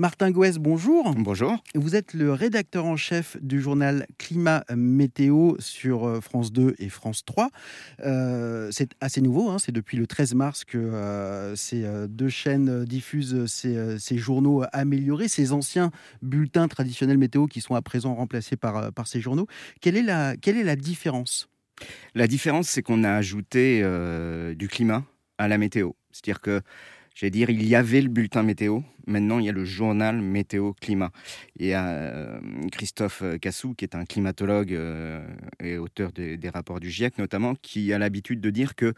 Martin Gouès, bonjour. Bonjour. Vous êtes le rédacteur en chef du journal Climat Météo sur euh, France 2 et France 3. Euh, c'est assez nouveau, hein. c'est depuis le 13 mars que euh, ces deux chaînes diffusent ces, journaux améliorés, ces anciens bulletins traditionnels météo qui sont à présent remplacés par, par ces journaux. Quelle est la, quelle est la différence? La différence, c'est qu'on a ajouté du climat à la météo. C'est-à-dire que J'allais dire, il y avait le bulletin météo, maintenant il y a le journal météo climat. Il y a euh, Christophe Cassou, qui est un climatologue euh, et auteur des, rapports du GIEC notamment, qui a l'habitude de dire que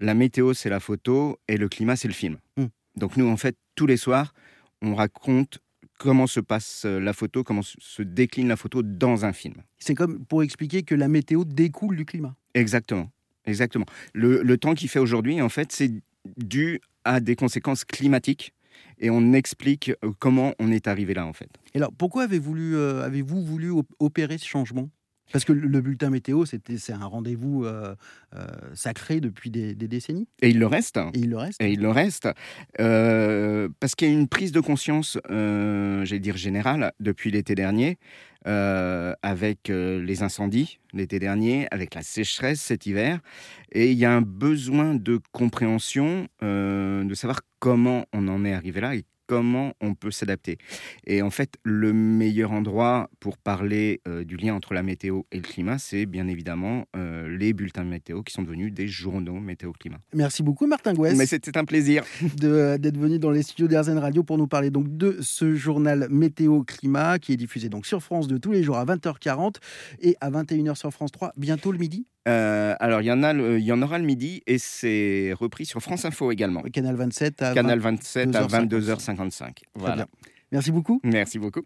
la météo c'est la photo et le climat c'est le film. Hmm. Donc nous en fait tous les soirs on raconte comment se passe la photo, comment se décline la photo dans un film. C'est comme pour expliquer que la météo découle du climat. Exactement. Exactement. Le, le temps qu'il fait aujourd'hui, en fait, c'est dû à des conséquences climatiques et on explique euh, comment on est arrivé là en fait. Et alors pourquoi avez-vous euh, voulu opérer ce changement? Parce que le bulletin météo, c'est un rendez-vous euh, sacré depuis des, décennies. Et il le reste. Et il le reste. Et il le reste. parce qu'il y a une prise de conscience, j'allais dire générale, depuis l'été dernier, euh, avec euh, les incendies l'été dernier, avec la sécheresse cet hiver. Et il y a un besoin de compréhension, euh, de savoir comment on en est arrivé là et comment on peut s'adapter. Et en fait, le meilleur endroit pour parler euh, du lien entre la météo et le climat, c'est bien évidemment euh, les bulletins météo qui sont devenus des journaux météo-climat. Merci beaucoup Martin Gouès. Mais c'était un plaisir euh, d'être venu dans les studios d'Airzen Radio pour nous parler donc de ce journal météo-climat qui est diffusé donc sur France de tous les jours à 20h40 et à 21h sur France 3 bientôt le midi. Euh, alors, il y, en a il y en aura le midi et c'est repris sur France Info également. Canal 27 à, Canal 27 à 22h55. Voilà. Merci beaucoup. Merci beaucoup.